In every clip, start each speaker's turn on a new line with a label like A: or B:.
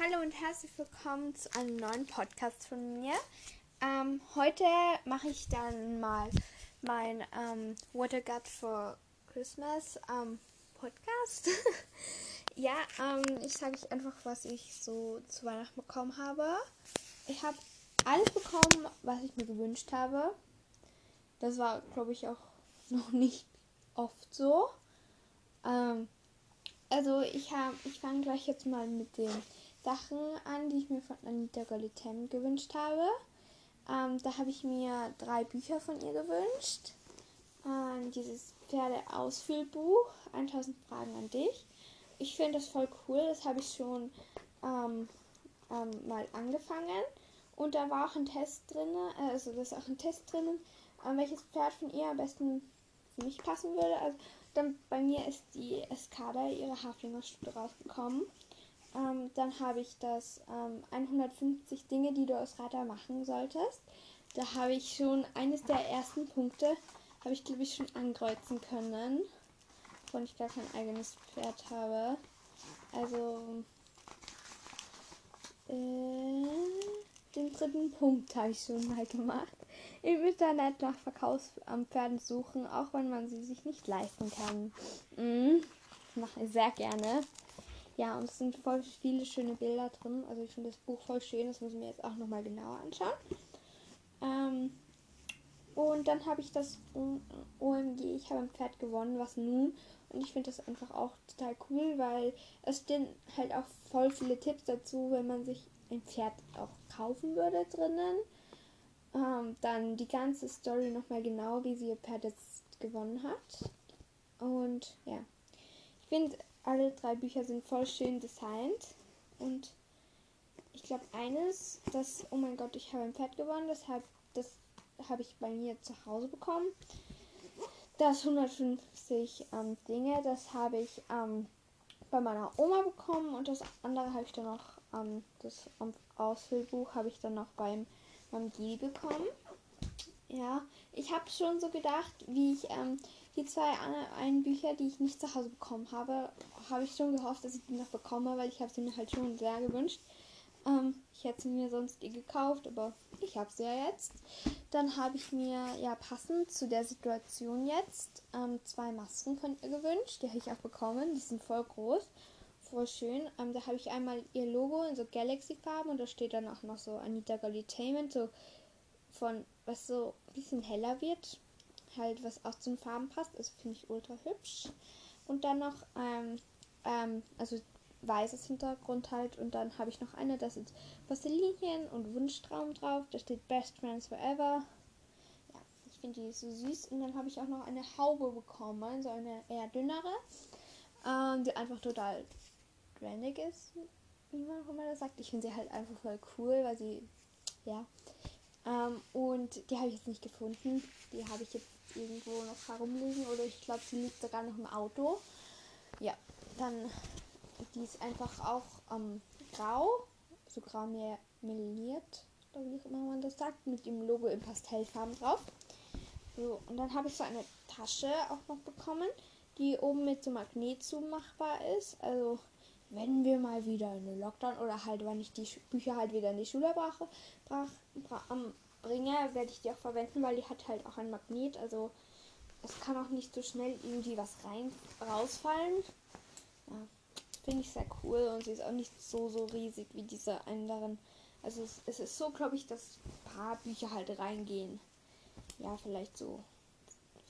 A: Hallo und herzlich willkommen zu einem neuen Podcast von mir. Ähm, heute mache ich dann mal mein ähm, What I Got for Christmas ähm, Podcast. ja, ähm, ich sage euch einfach, was ich so zu Weihnachten bekommen habe. Ich habe alles bekommen, was ich mir gewünscht habe. Das war, glaube ich, auch noch nicht oft so. Ähm, also ich habe, ich fange gleich jetzt mal mit den Sachen an, die ich mir von Anita Golitem gewünscht habe. Ähm, da habe ich mir drei Bücher von ihr gewünscht. Ähm, dieses Pferdeausfüllbuch, 1000 Fragen an dich. Ich finde das voll cool, das habe ich schon ähm, ähm, mal angefangen. Und da war auch ein Test drin, also da ist auch ein Test drin, ähm, welches Pferd von ihr am besten für mich passen würde. Also dann bei mir ist die Escada, ihre Haflingerstute rausgekommen. Ähm, dann habe ich das ähm, 150 Dinge, die du als Reiter machen solltest. Da habe ich schon eines der ersten Punkte, habe ich glaube ich schon ankreuzen können, obwohl ich gar kein eigenes Pferd habe. Also äh, den dritten Punkt habe ich schon mal gemacht. Im Internet nach Verkaufspferden suchen, auch wenn man sie sich nicht leisten kann. Mhm. Mache ich sehr gerne. Ja, und es sind voll viele schöne Bilder drin. Also ich finde das Buch voll schön. Das müssen wir jetzt auch nochmal genauer anschauen. Ähm, und dann habe ich das OMG, ich habe ein Pferd gewonnen, was nun. Und ich finde das einfach auch total cool, weil es stehen halt auch voll viele Tipps dazu, wenn man sich ein Pferd auch kaufen würde drinnen. Ähm, dann die ganze Story nochmal genau, wie sie ihr Pferd jetzt gewonnen hat. Und ja, ich finde alle drei Bücher sind voll schön designt. Und ich glaube, eines, das, oh mein Gott, ich habe ein Pferd gewonnen, das habe das hab ich bei mir zu Hause bekommen. Das 150 ähm, Dinge, das habe ich ähm, bei meiner Oma bekommen und das andere habe ich dann noch, ähm, das Ausfüllbuch habe ich dann noch beim, beim Gili bekommen. Ja, ich habe schon so gedacht, wie ich ähm, die zwei einen Bücher, die ich nicht zu Hause bekommen habe, habe ich schon gehofft, dass ich die noch bekomme, weil ich habe sie mir halt schon sehr gewünscht. Ähm, ich hätte sie mir sonst eh gekauft, aber ich habe sie ja jetzt. Dann habe ich mir ja passend zu der Situation jetzt ähm, zwei Masken von ihr gewünscht. Die habe ich auch bekommen. Die sind voll groß, voll schön. Ähm, da habe ich einmal ihr Logo in so Galaxy-Farben und da steht dann auch noch so Anita Golitainment, so von was so ein bisschen heller wird halt was auch zu den Farben passt. Das finde ich ultra hübsch. Und dann noch, ähm, ähm, also weißes Hintergrund halt. Und dann habe ich noch eine, das ist Vaselinchen und Wunschtraum drauf. Da steht Best Friends Forever. Ja, ich finde die so süß. Und dann habe ich auch noch eine Haube bekommen, so eine eher dünnere, ähm, die einfach total trendig ist, wie man auch immer das sagt. Ich finde sie halt einfach voll cool, weil sie, ja. Ähm, und die habe ich jetzt nicht gefunden. Die habe ich jetzt irgendwo noch herumliegen oder ich glaube, sie liegt sogar noch im Auto. Ja, dann die ist einfach auch ähm, grau, so grau meliert, oder wie man das sagt, mit dem Logo in Pastellfarben drauf. So, und dann habe ich so eine Tasche auch noch bekommen, die oben mit so Magnet zumachbar ist. Also wenn wir mal wieder in den Lockdown oder halt, wenn ich die Bücher halt wieder in die Schule brache, brach, brach, ähm, bringe, werde ich die auch verwenden, weil die hat halt auch ein Magnet. Also es kann auch nicht so schnell irgendwie was rein rausfallen. Ja, finde ich sehr cool und sie ist auch nicht so so riesig wie diese anderen. Also es, es ist so, glaube ich, dass ein paar Bücher halt reingehen. Ja, vielleicht so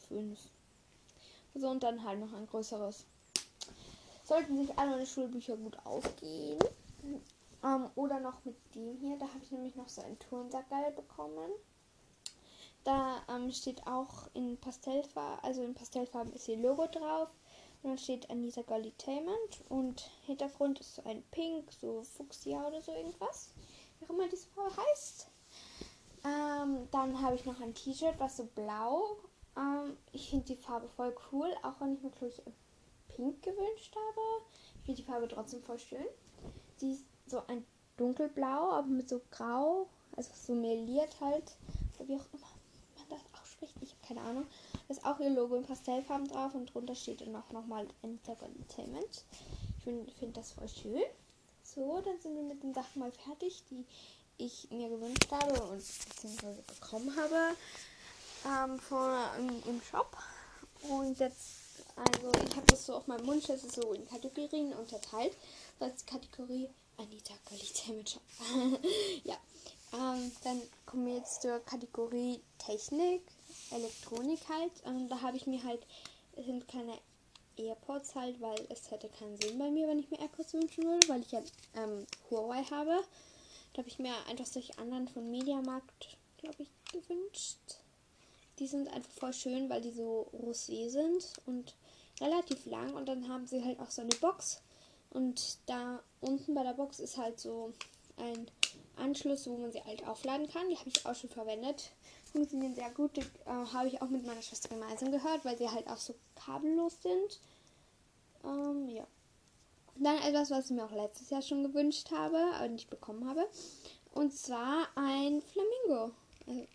A: fünf. So und dann halt noch ein größeres. Sollten sich alle Schulbücher gut ausgehen. Ähm, oder noch mit dem hier. Da habe ich nämlich noch so einen Turnsackerl bekommen. Da ähm, steht auch in Pastellfarben, also in Pastellfarben ist ihr Logo drauf. Und dann steht Anita Golitainment und Hintergrund ist so ein Pink, so Fuchsia oder so irgendwas. Wie auch immer diese Farbe heißt. Ähm, dann habe ich noch ein T-Shirt, was so blau. Ähm, ich finde die Farbe voll cool, auch wenn ich mir, glaube ich, Pink gewünscht habe. Ich finde die Farbe trotzdem voll schön. Die ist so ein dunkelblau, aber mit so grau, also so meliert halt, wie auch immer man das ausspricht, ich habe keine Ahnung. Da ist auch ihr Logo in Pastellfarben drauf und drunter steht dann auch nochmal Entertainment. Ich finde find das voll schön. So, dann sind wir mit den Sachen mal fertig, die ich mir gewünscht habe und beziehungsweise bekommen habe ähm, von, im, im Shop. Und jetzt, also ich habe das so auf meinem Wunsch, das ist so in Kategorien unterteilt. Das ist Kategorie Anita Qualität Shop. ja. Ähm, dann kommen wir jetzt zur Kategorie Technik, Elektronik halt. Und da habe ich mir halt, es sind keine AirPods halt, weil es hätte keinen Sinn bei mir, wenn ich mir AirPods wünschen würde, weil ich ja ähm, Huawei habe. Da habe ich mir einfach solche anderen von Mediamarkt, glaube ich, gewünscht. Die sind einfach voll schön, weil die so rosé sind und relativ lang. Und dann haben sie halt auch so eine Box. Und da unten bei der Box ist halt so ein Anschluss, wo man sie halt aufladen kann. Die habe ich auch schon verwendet. Funktionieren sehr gut. Äh, habe ich auch mit meiner Schwester gemeinsam gehört, weil sie halt auch so kabellos sind. Ähm, ja. Dann etwas, was ich mir auch letztes Jahr schon gewünscht habe, aber nicht bekommen habe. Und zwar ein Flamingo. Also,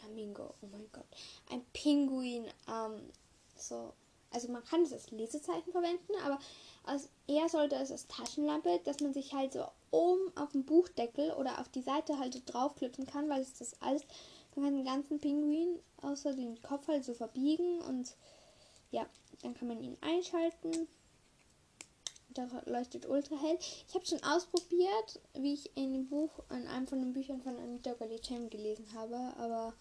A: Flamingo, oh mein Gott. Ein Pinguin. Ähm, so. Also man kann es als Lesezeichen verwenden, aber als eher sollte es als Taschenlampe, dass man sich halt so oben auf den Buchdeckel oder auf die Seite halt so draufklippen kann, weil es das alles, man kann den ganzen Pinguin außer den Kopf halt so verbiegen und ja, dann kann man ihn einschalten. Da leuchtet ultra hell. Ich habe schon ausprobiert, wie ich in dem Buch, in einem von den Büchern von Anita Galicem gelesen habe, aber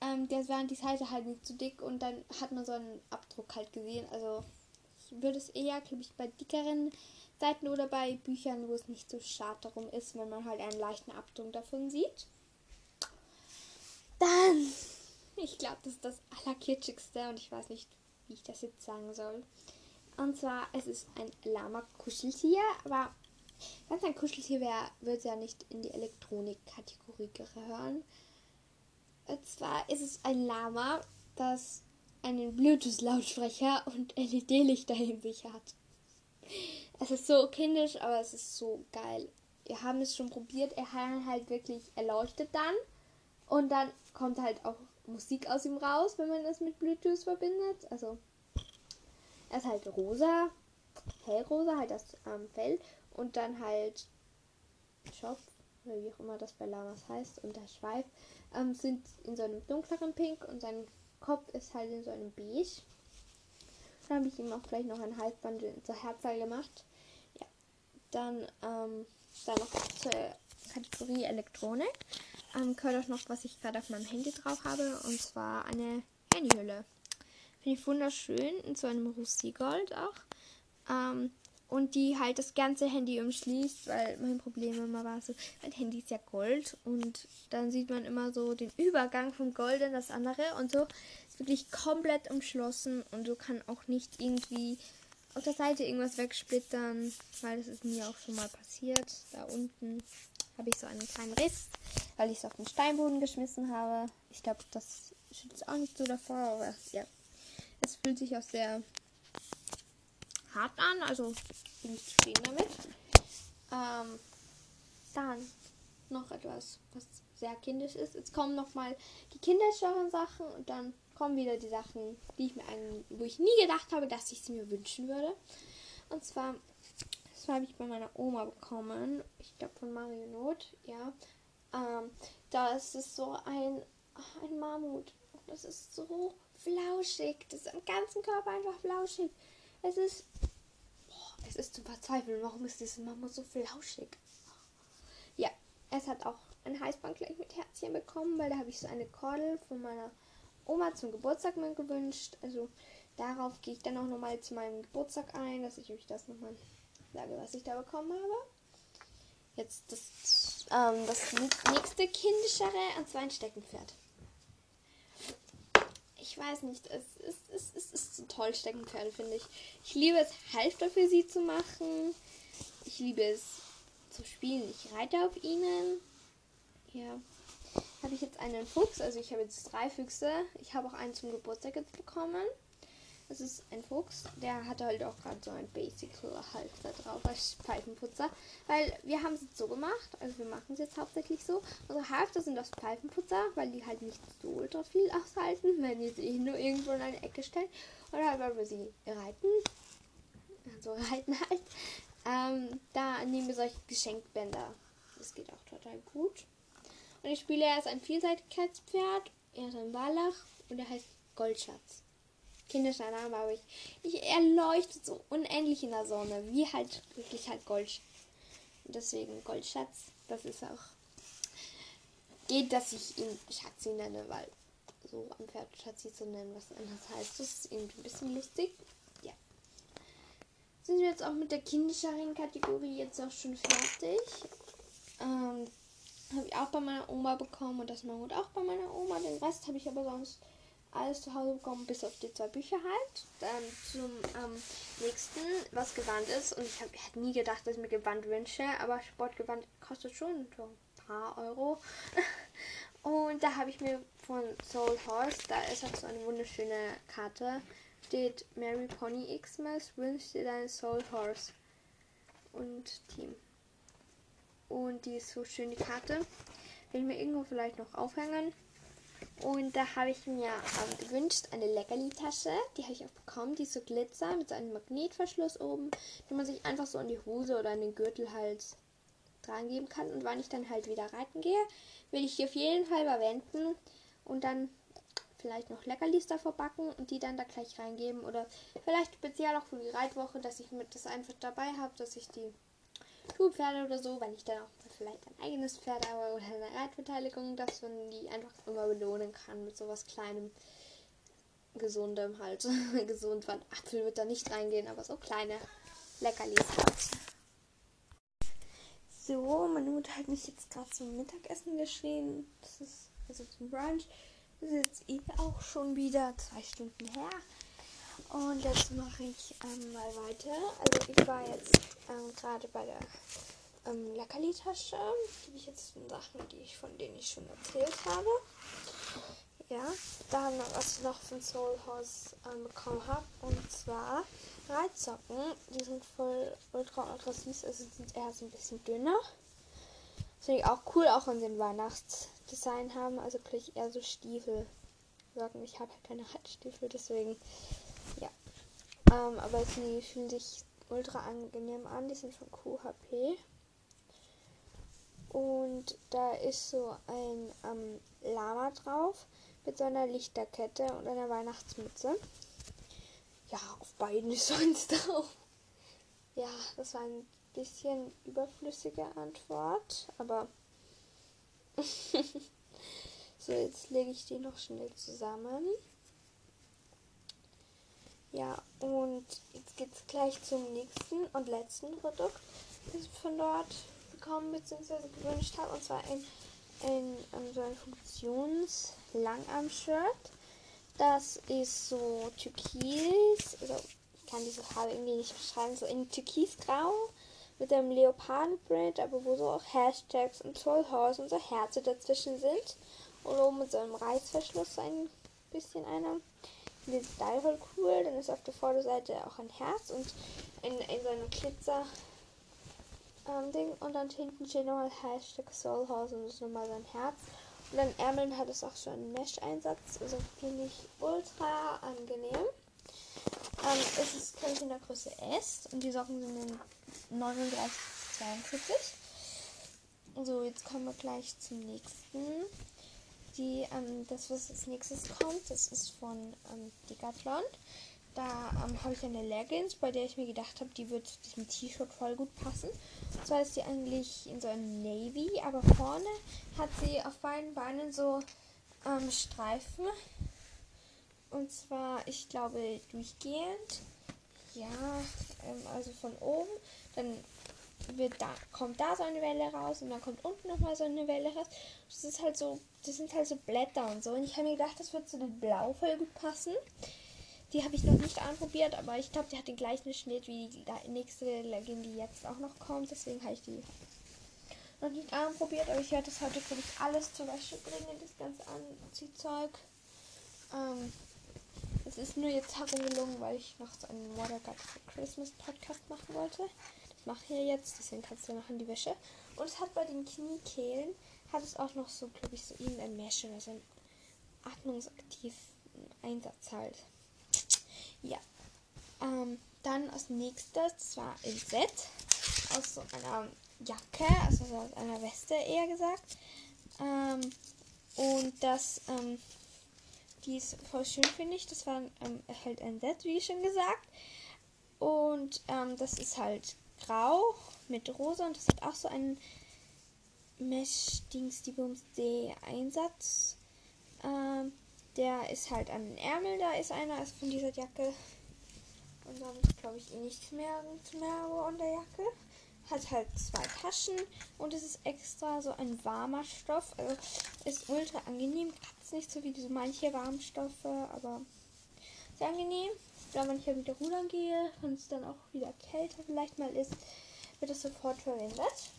A: ähm, der war die Seite halt nicht zu dick und dann hat man so einen Abdruck halt gesehen. Also würde es eher, glaube ich, bei dickeren Seiten oder bei Büchern, wo es nicht so schade darum ist, wenn man halt einen leichten Abdruck davon sieht. Dann, ich glaube, das ist das allerkitschigste und ich weiß nicht, wie ich das jetzt sagen soll. Und zwar, es ist ein Lama-Kuscheltier, aber wenn es ein Kuscheltier wäre, würde es ja nicht in die Elektronik-Kategorie gehören. Und zwar ist es ein Lama, das einen Bluetooth-Lautsprecher und LED-Lichter in sich hat. Es ist so kindisch, aber es ist so geil. Wir haben es schon probiert. Er halt wirklich, er leuchtet dann und dann kommt halt auch Musik aus ihm raus, wenn man das mit Bluetooth verbindet. Also er ist halt rosa, hellrosa, halt das ähm, Fell und dann halt Schopf, oder wie auch immer das bei Lamas heißt, und der Schweif ähm, sind in so einem dunkleren Pink und sein Kopf ist halt in so einem Beige. Dann habe ich ihm auch gleich noch ein Halsband zur Herzzahl gemacht. Ja, dann, ähm, dann noch zur Kategorie Elektronik. Ähm, gehört auch noch, was ich gerade auf meinem Handy drauf habe, und zwar eine Handyhülle. Finde ich wunderschön, in so einem Russi-Gold auch. Ähm, und die halt das ganze Handy umschließt, weil mein Problem immer war so, mein Handy ist ja Gold und dann sieht man immer so den Übergang vom Gold in das andere und so ist wirklich komplett umschlossen und so kann auch nicht irgendwie auf der Seite irgendwas wegsplittern, weil das ist mir auch schon mal passiert. Da unten habe ich so einen kleinen Riss, weil ich es auf den Steinboden geschmissen habe. Ich glaube, das schützt auch nicht so davor, aber ja, es fühlt sich auch sehr hart an, also bin ich zufrieden damit. Ähm, dann noch etwas, was sehr kindisch ist. Jetzt kommen noch mal die kindischeren Sachen und dann kommen wieder die Sachen, die ich mir einen, wo ich nie gedacht habe, dass ich sie mir wünschen würde. Und zwar, das habe ich bei meiner Oma bekommen. Ich glaube von Mario Not, ja. Ähm, da ist es so ein, ein Mammut. Das ist so flauschig. Das ist am ganzen Körper einfach flauschig. Es ist. Boah, es ist zu verzweifeln. Warum ist diese Mama so flauschig? Ja, es hat auch ein Heißband gleich mit Herzchen bekommen, weil da habe ich so eine Kordel von meiner Oma zum Geburtstag mir gewünscht. Also darauf gehe ich dann auch nochmal zu meinem Geburtstag ein, dass ich euch das nochmal sage, was ich da bekommen habe. Jetzt das, ähm, das nächste kindischere, und zwar ein Steckenpferd weiß nicht, es ist, es, es ist toll, Steckenpferde, finde ich. Ich liebe es, Halfter für sie zu machen. Ich liebe es zu spielen. Ich reite auf ihnen. Ja. Habe ich jetzt einen Fuchs, also ich habe jetzt drei Füchse. Ich habe auch einen zum Geburtstag jetzt bekommen. Das ist ein Fuchs, der hatte halt auch gerade so ein Basic halt da drauf als Pfeifenputzer. Weil wir haben es jetzt so gemacht, also wir machen es jetzt hauptsächlich so. Unsere Halfter sind das Pfeifenputzer, weil die halt nicht so ultra viel aushalten, wenn ihr sie nur irgendwo in eine Ecke stellt. Oder weil wir sie reiten, also reiten halt, Ähm, da nehmen wir solche Geschenkbänder. Das geht auch total gut. Und ich spiele erst ein Vielseitigkeitspferd, er ist ein Wallach und er heißt Goldschatz. Kindischer Name, aber ich, ich, er leuchtet so unendlich in der Sonne, wie halt wirklich halt Gold. Deswegen Goldschatz, das ist auch. Geht, dass ich ihn Schatzi nenne, weil so am Pferd Schatzi zu nennen, was anders heißt, das ist irgendwie ein bisschen lustig. Ja. Sind wir jetzt auch mit der Kinderscharring-Kategorie jetzt auch schon fertig? Ähm, habe ich auch bei meiner Oma bekommen und das Mammut auch bei meiner Oma. Den Rest habe ich aber sonst alles zu Hause bekommen, bis auf die zwei Bücher halt. Dann zum ähm, nächsten, was Gewand ist. Und ich habe hab nie gedacht, dass ich mir Gewand wünsche, aber Sportgewand kostet schon so ein paar Euro. und da habe ich mir von Soul Horse, da ist auch so eine wunderschöne Karte, steht Mary Pony Xmas, wünscht dir deinen Soul Horse und Team. Und die ist so schön, die Karte. Will ich mir irgendwo vielleicht noch aufhängen. Und da habe ich mir ähm, gewünscht eine Leckerli-Tasche. Die habe ich auch bekommen. Die ist so Glitzer mit so einem Magnetverschluss oben, den man sich einfach so in die Hose oder in den Gürtel halt dran geben kann. Und wann ich dann halt wieder reiten gehe, will ich die auf jeden Fall verwenden und dann vielleicht noch Leckerlis davor backen und die dann da gleich reingeben. Oder vielleicht speziell auch für die Reitwoche, dass ich mit das einfach dabei habe, dass ich die Schulpferde oder so, wenn ich dann auch vielleicht ein eigenes Pferd habe oder eine Reitbeteiligung, dass man die einfach immer belohnen kann mit sowas kleinem, gesundem halt. Gesund, weil Apfel wird da nicht reingehen, aber so kleine Leckerlis halt. So, meine Mutter hat mich jetzt gerade zum Mittagessen geschrien. Das ist also zum Brunch. Das ist jetzt eh auch schon wieder zwei Stunden her. Und jetzt mache ich ähm, mal weiter. Also ich war jetzt ähm, gerade bei der ähm, Leckerli-Tasche. Die ich jetzt Sachen, die ich von denen ich schon erzählt habe. Ja, dann was ich noch von Soul Horse ähm, bekommen habe. Und zwar Reitsocken. Die sind voll ultra ultra süß. Also sind eher so ein bisschen dünner. Das finde ich auch cool, auch wenn sie ein Weihnachtsdesign haben. Also gleich eher so Stiefel. Ich habe halt keine Reitstiefel, deswegen ja. Ähm, aber sie fühlen sich ultra angenehm an. Die sind von QHP. Und da ist so ein ähm, Lama drauf mit so einer Lichterkette und einer Weihnachtsmütze. Ja, auf beiden ist sonst drauf. Ja, das war ein bisschen überflüssige Antwort, aber so, jetzt lege ich die noch schnell zusammen. Ja, und jetzt geht es gleich zum nächsten und letzten Produkt, das ich von dort bekommen bzw. gewünscht habe. Und zwar ein, ein, ein so ein Funktions-Langarm-Shirt. Das ist so türkis, also ich kann diese Farbe irgendwie nicht beschreiben, so in türkisgrau mit einem Leopardenprint, aber wo so auch Hashtags und Zollhaus und so Herze dazwischen sind. Und oben mit so einem Reißverschluss ein bisschen einer. Style voll cool. Dann ist auf der Vorderseite auch ein Herz und in, in so einem Glitzer ähm, Ding. Und dann hinten steht nochmal Hashtag Soulhouse und das ist nochmal sein Herz. Und dann Ärmeln hat es auch schon einen Mesh-Einsatz. Also finde ich ultra angenehm. Ähm, es ist, ich, in der Größe S und die Socken sind in 39 42. So, jetzt kommen wir gleich zum nächsten. Die, ähm, das, was als nächstes kommt, das ist von ähm, Decathlon. Da ähm, habe ich eine Leggings, bei der ich mir gedacht habe, die wird diesem T-Shirt voll gut passen. Und zwar ist sie eigentlich in so einem Navy, aber vorne hat sie auf beiden Beinen so ähm, Streifen. Und zwar, ich glaube, durchgehend. Ja, ähm, also von oben. Dann wird da, kommt da so eine Welle raus und dann kommt unten nochmal so eine Welle raus. Das ist halt so, das sind halt so Blätter und so. Und ich habe mir gedacht, das wird zu dem Blau voll gut passen. Die habe ich noch nicht anprobiert, aber ich glaube, die hat den gleichen Schnitt wie die nächste Legging, die jetzt auch noch kommt. Deswegen habe ich die noch nicht anprobiert, aber ich werde das heute, glaube ich, alles zur Wäsche bringen, das ganze Anziehzeug. Ähm, es ist nur jetzt herumgelungen, weil ich noch so einen Water God for Christmas Podcast machen wollte. Das mache ich ja jetzt, deswegen kannst du noch in die Wäsche. Und es hat bei den Kniekehlen, hat es auch noch so, glaube ich, so irgendein Mesh oder so einen atmungsaktiven Einsatz halt. Ja. Ähm, dann als nächstes, das war im Set. aus so einer Jacke, also aus einer Weste eher gesagt. Ähm, und das, ähm, die ist voll schön, finde ich. Das war ähm, halt ein Set, wie schon gesagt. Und ähm, das ist halt grau mit rosa und das hat auch so einen Mesh-Dings-Dibums-D-Einsatz. Ähm, der ist halt an den Ärmeln, da ist einer, ist von dieser Jacke. Und sonst glaube ich nichts mehr, mehr an der Jacke. Hat halt zwei Taschen und es ist extra so ein warmer Stoff. Also ist ultra angenehm. Kratzt nicht so wie diese manche Warmstoffe, aber sehr angenehm. Wenn man hier wieder rudern gehe und es dann auch wieder kälter vielleicht mal ist, wird das sofort verwendet.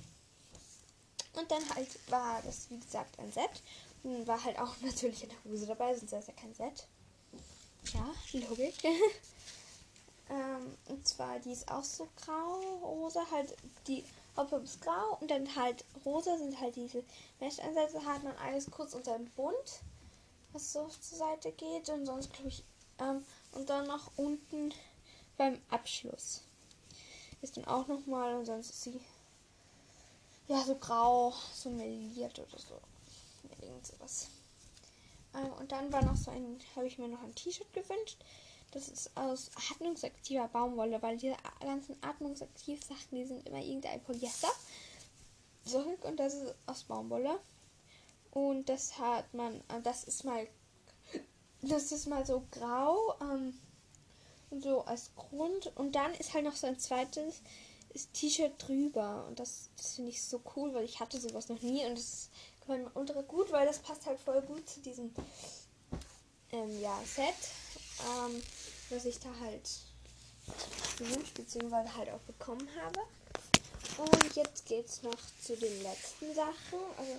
A: Und dann halt war das, wie gesagt, ein Set. Und war halt auch natürlich eine Hose dabei, sonst wäre es ja kein Set. Ja, Logik. ähm, und zwar, die ist auch so grau-rosa, halt die Hauptfarbe ist grau und dann halt rosa sind halt diese Mesh-Ansätze, hat man alles kurz unter den Bund, was so zur Seite geht und sonst glaube ich, ähm, und dann noch unten beim Abschluss ist dann auch nochmal und sonst ist sie ja so grau, so meliert oder so. Irgend sowas. Ähm, und dann war noch so ein, habe ich mir noch ein T-Shirt gewünscht. Das ist aus atmungsaktiver Baumwolle, weil diese ganzen Atmungsaktiv-Sachen, die sind immer irgendein Polyester. Zurück und das ist aus Baumwolle. Und das hat man, äh, das ist mal, das ist mal so grau. Ähm, so als Grund. Und dann ist halt noch so ein zweites T-Shirt drüber. Und das, das finde ich so cool, weil ich hatte sowas noch nie. Und das gefällt mir ultra gut, weil das passt halt voll gut zu diesem ähm, ja, Set, ähm, was ich da halt gewünscht bzw. halt auch bekommen habe. Und jetzt geht es noch zu den letzten Sachen. Also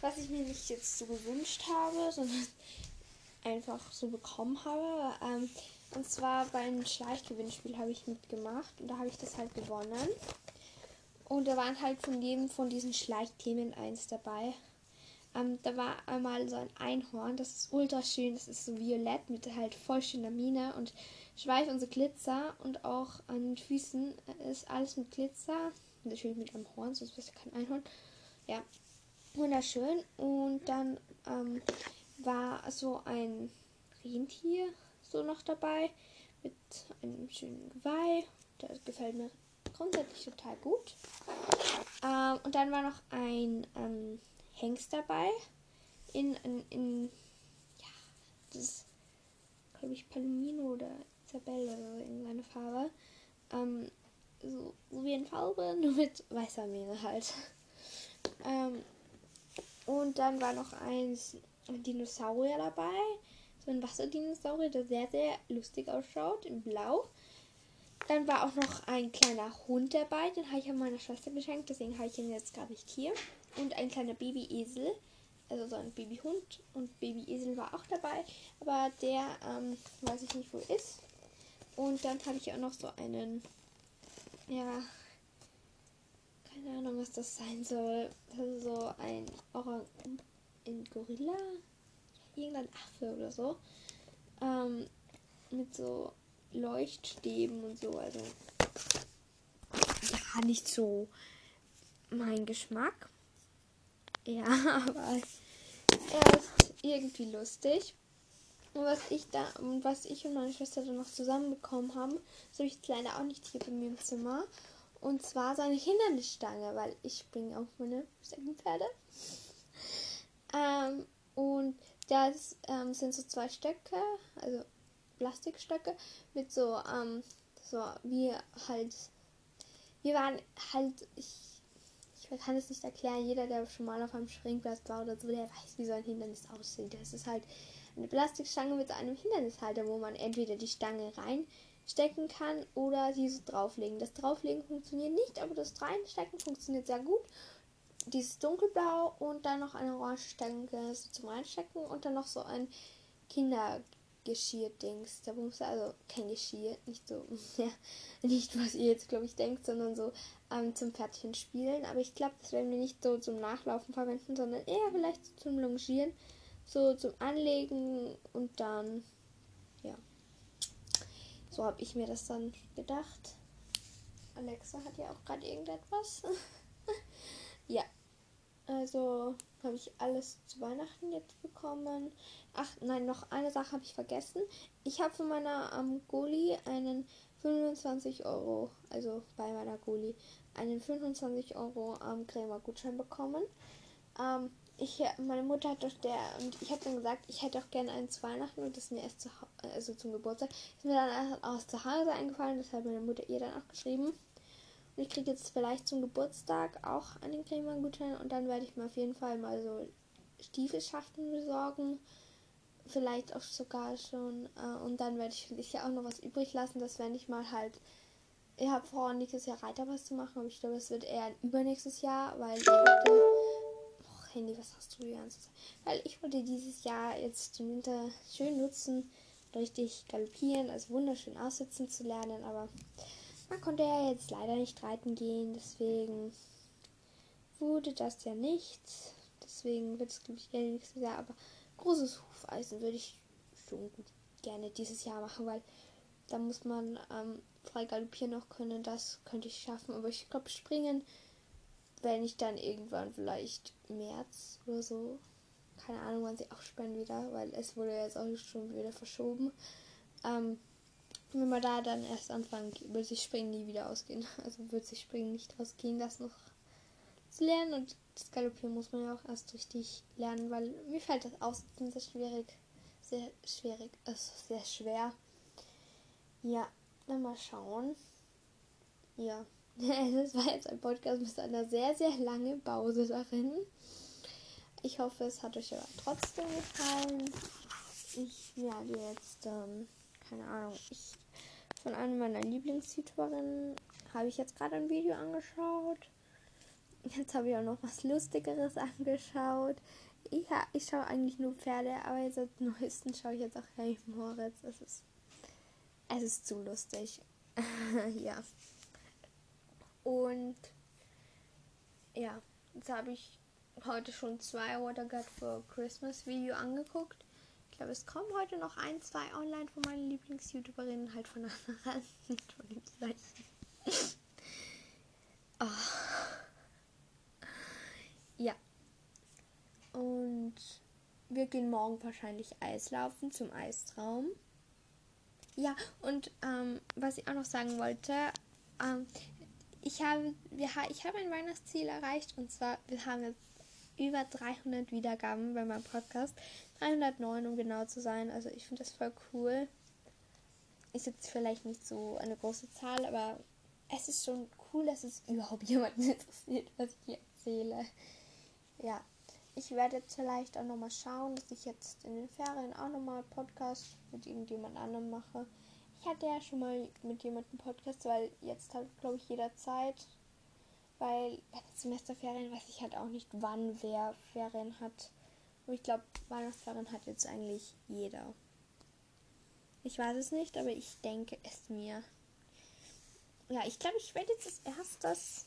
A: was ich mir nicht jetzt so gewünscht habe, sondern einfach so bekommen habe. Ähm, und zwar beim Schleichgewinnspiel habe ich mitgemacht und da habe ich das halt gewonnen. Und da waren halt von jedem von diesen Schleichthemen eins dabei. Ähm, da war einmal so ein Einhorn, das ist ultra schön, das ist so violett mit halt voll schöner Mine und Schweif und so Glitzer und auch an den Füßen ist alles mit Glitzer. Natürlich mit einem Horn, sonst wäre kein Einhorn. Ja, wunderschön. Und dann ähm, war so ein Rentier so noch dabei mit einem schönen Geweih. Das gefällt mir grundsätzlich total gut. Ähm, und dann war noch ein ähm, Hengst dabei. In, in, in ja, das ist, glaube ich, Palomino oder Isabelle oder irgendeine Farbe. Ähm, so, so wie in Farbe, nur mit weißer Mähne halt. Ähm, und dann war noch ein Dinosaurier dabei so ein Wasserdinosaurier, der sehr, sehr lustig ausschaut, in Blau. Dann war auch noch ein kleiner Hund dabei, den habe ich an meiner Schwester geschenkt, deswegen habe ich ihn jetzt gar nicht hier. Und ein kleiner Babyesel, also so ein Babyhund und Babyesel war auch dabei, aber der ähm, weiß ich nicht, wo ist. Und dann habe ich auch noch so einen, ja, keine Ahnung, was das sein soll. Das ist so ein Orang ein Gorilla, irgendein Affe oder so. Ähm, mit so Leuchtstäben und so. Also ja, nicht so mein Geschmack. Ja, aber er ist irgendwie lustig. Und was ich da und was ich und meine Schwester dann noch zusammenbekommen haben, so habe ich jetzt leider auch nicht hier bei mir im Zimmer. Und zwar so eine Hindernisstange, weil ich springe auf meine Steckenpferde. Ähm, und das ähm, sind so zwei Stöcke, also Plastikstöcke mit so, ähm, so wie halt, wir waren halt, ich, ich kann es nicht erklären, jeder, der schon mal auf einem Springplatz war oder so, der weiß, wie so ein Hindernis aussieht. Das ist halt eine Plastikstange mit einem Hindernishalter, wo man entweder die Stange reinstecken kann oder sie so drauflegen. Das Drauflegen funktioniert nicht, aber das Reinstecken funktioniert sehr gut dieses dunkelblau und dann noch eine orange Stange zum Reinstecken und dann noch so ein Kindergeschirr-Dings. Da muss also kein Geschirr, nicht so, ja, nicht was ihr jetzt, glaube ich, denkt, sondern so ähm, zum Pferdchen spielen. Aber ich glaube, das werden wir nicht so zum Nachlaufen verwenden, sondern eher vielleicht zum Longieren, so zum Anlegen und dann, ja. So habe ich mir das dann gedacht. Alexa hat ja auch gerade irgendetwas. ja. Also habe ich alles zu Weihnachten jetzt bekommen. Ach nein, noch eine Sache habe ich vergessen. Ich habe von meiner ähm, Goli einen 25 Euro, also bei meiner Goli, einen 25 Euro ähm, Krämer-Gutschein bekommen. Ähm, ich, meine Mutter hat doch der, und ich habe dann gesagt, ich hätte auch gerne einen zu Weihnachten und das ist mir erst zu, also zum Geburtstag. Ist mir dann aus zu Hause eingefallen, das hat meine Mutter ihr dann auch geschrieben. Ich kriege jetzt vielleicht zum Geburtstag auch einen Cremegutschein und dann werde ich mir auf jeden Fall mal so Stiefelschaften besorgen. Vielleicht auch sogar schon. Äh, und dann werde ich vielleicht auch noch was übrig lassen, dass wenn ich mal halt. Ich habe vor, nächstes Jahr Reiterpass zu machen, aber ich glaube, es wird eher übernächstes Jahr, weil ich wollte. Oh, Handy, was hast du die ganze Zeit? Weil ich wollte dieses Jahr jetzt den Winter schön nutzen, richtig galoppieren, also wunderschön aussitzen zu lernen, aber man konnte ja jetzt leider nicht reiten gehen, deswegen wurde das ja nichts. Deswegen wird es, glaube ich, eher nächstes Jahr. Aber großes Hufeisen würde ich schon gerne dieses Jahr machen, weil da muss man ähm, frei galoppieren noch können. Das könnte ich schaffen. Aber ich glaube, springen, wenn ich dann irgendwann vielleicht März oder so, keine Ahnung, wann sie aufsperren wieder, weil es wurde jetzt auch schon wieder verschoben. Ähm, wenn wir da dann erst anfangen, würde sich Springen nie wieder ausgehen. Also wird sich Springen nicht ausgehen, das noch zu lernen. Und das Galoppieren muss man ja auch erst richtig lernen, weil mir fällt das Aussitzen sehr schwierig. Sehr schwierig. Also sehr schwer. Ja, dann mal schauen. Ja, das war jetzt ein Podcast mit einer sehr, sehr langen Pause darin. Ich hoffe, es hat euch aber trotzdem gefallen. Ich werde jetzt ähm, keine Ahnung, ich von einer meiner Lieblings-YouTuberinnen habe ich jetzt gerade ein Video angeschaut. Jetzt habe ich auch noch was Lustigeres angeschaut. Ich, ich schaue eigentlich nur Pferde, aber jetzt seit neuesten schaue ich jetzt auch Harry Moritz. Es ist, es ist zu lustig. ja. Und ja, jetzt habe ich heute schon zwei What I Got for Christmas Video angeguckt. Ich glaube, es kommen heute noch ein, zwei online von meinen Lieblings-YouTuberinnen, halt von anderen, nicht oh. Ja. Und wir gehen morgen wahrscheinlich Eislaufen zum Eistraum. Ja, und ähm, was ich auch noch sagen wollte, ähm, ich habe, wir, ich habe ein Weihnachtsziel erreicht und zwar, wir haben jetzt über 300 Wiedergaben bei meinem Podcast. 309, um genau zu sein. Also ich finde das voll cool. Ist jetzt vielleicht nicht so eine große Zahl, aber es ist schon cool, dass es überhaupt jemanden interessiert, was ich hier erzähle. Ja, ich werde jetzt vielleicht auch nochmal schauen, dass ich jetzt in den Ferien auch nochmal Podcast mit irgendjemand anderem mache. Ich hatte ja schon mal mit jemandem Podcast, weil jetzt hat, glaube ich, jeder Zeit. Weil bei den Semesterferien weiß ich halt auch nicht, wann wer Ferien hat. Und ich glaube, Weihnachtsferien hat jetzt eigentlich jeder. Ich weiß es nicht, aber ich denke es mir. Ja, ich glaube, ich werde jetzt als erstes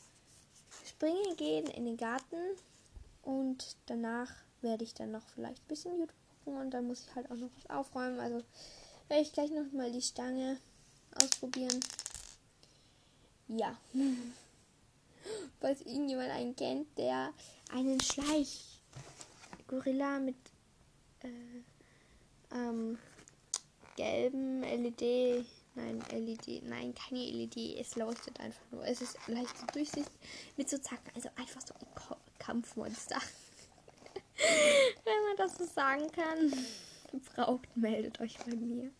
A: springen gehen in den Garten und danach werde ich dann noch vielleicht ein bisschen YouTube gucken und dann muss ich halt auch noch was aufräumen. Also werde ich gleich noch mal die Stange ausprobieren. Ja. Falls irgendjemand einen kennt, der einen Schleich Gorilla mit äh, ähm, gelben LED. Nein, LED. Nein, keine LED. Es leuchtet einfach nur. Es ist leicht so durchsichtig mit so Zacken. Also einfach so ein Kampfmonster. Wenn man das so sagen kann. Braucht, meldet euch bei mir.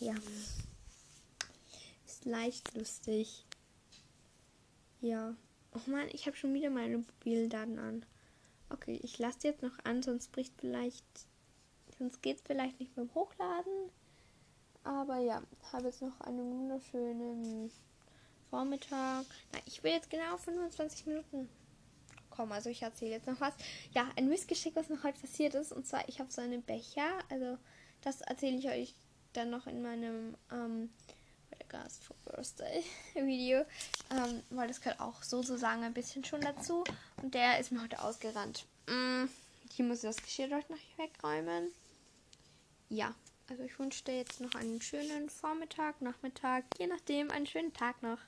A: ja. Leicht lustig. Ja. Oh man, ich habe schon wieder meine mobilen Daten an. Okay, ich lasse jetzt noch an, sonst bricht vielleicht. Sonst geht es vielleicht nicht beim Hochladen. Aber ja, habe jetzt noch einen wunderschönen Vormittag. Na, ich will jetzt genau 25 Minuten kommen. Also ich erzähle jetzt noch was. Ja, ein Missgeschick, was noch heute passiert ist. Und zwar, ich habe so einen Becher. Also das erzähle ich euch dann noch in meinem ähm, Gast for Birthday Video, ähm, weil das gehört auch sozusagen ein bisschen schon dazu. Und der ist mir heute ausgerannt. Mm, hier muss ich das Geschirr dort noch wegräumen. Ja, Also ich wünsche dir jetzt noch einen schönen Vormittag, Nachmittag, je nachdem, einen schönen Tag noch.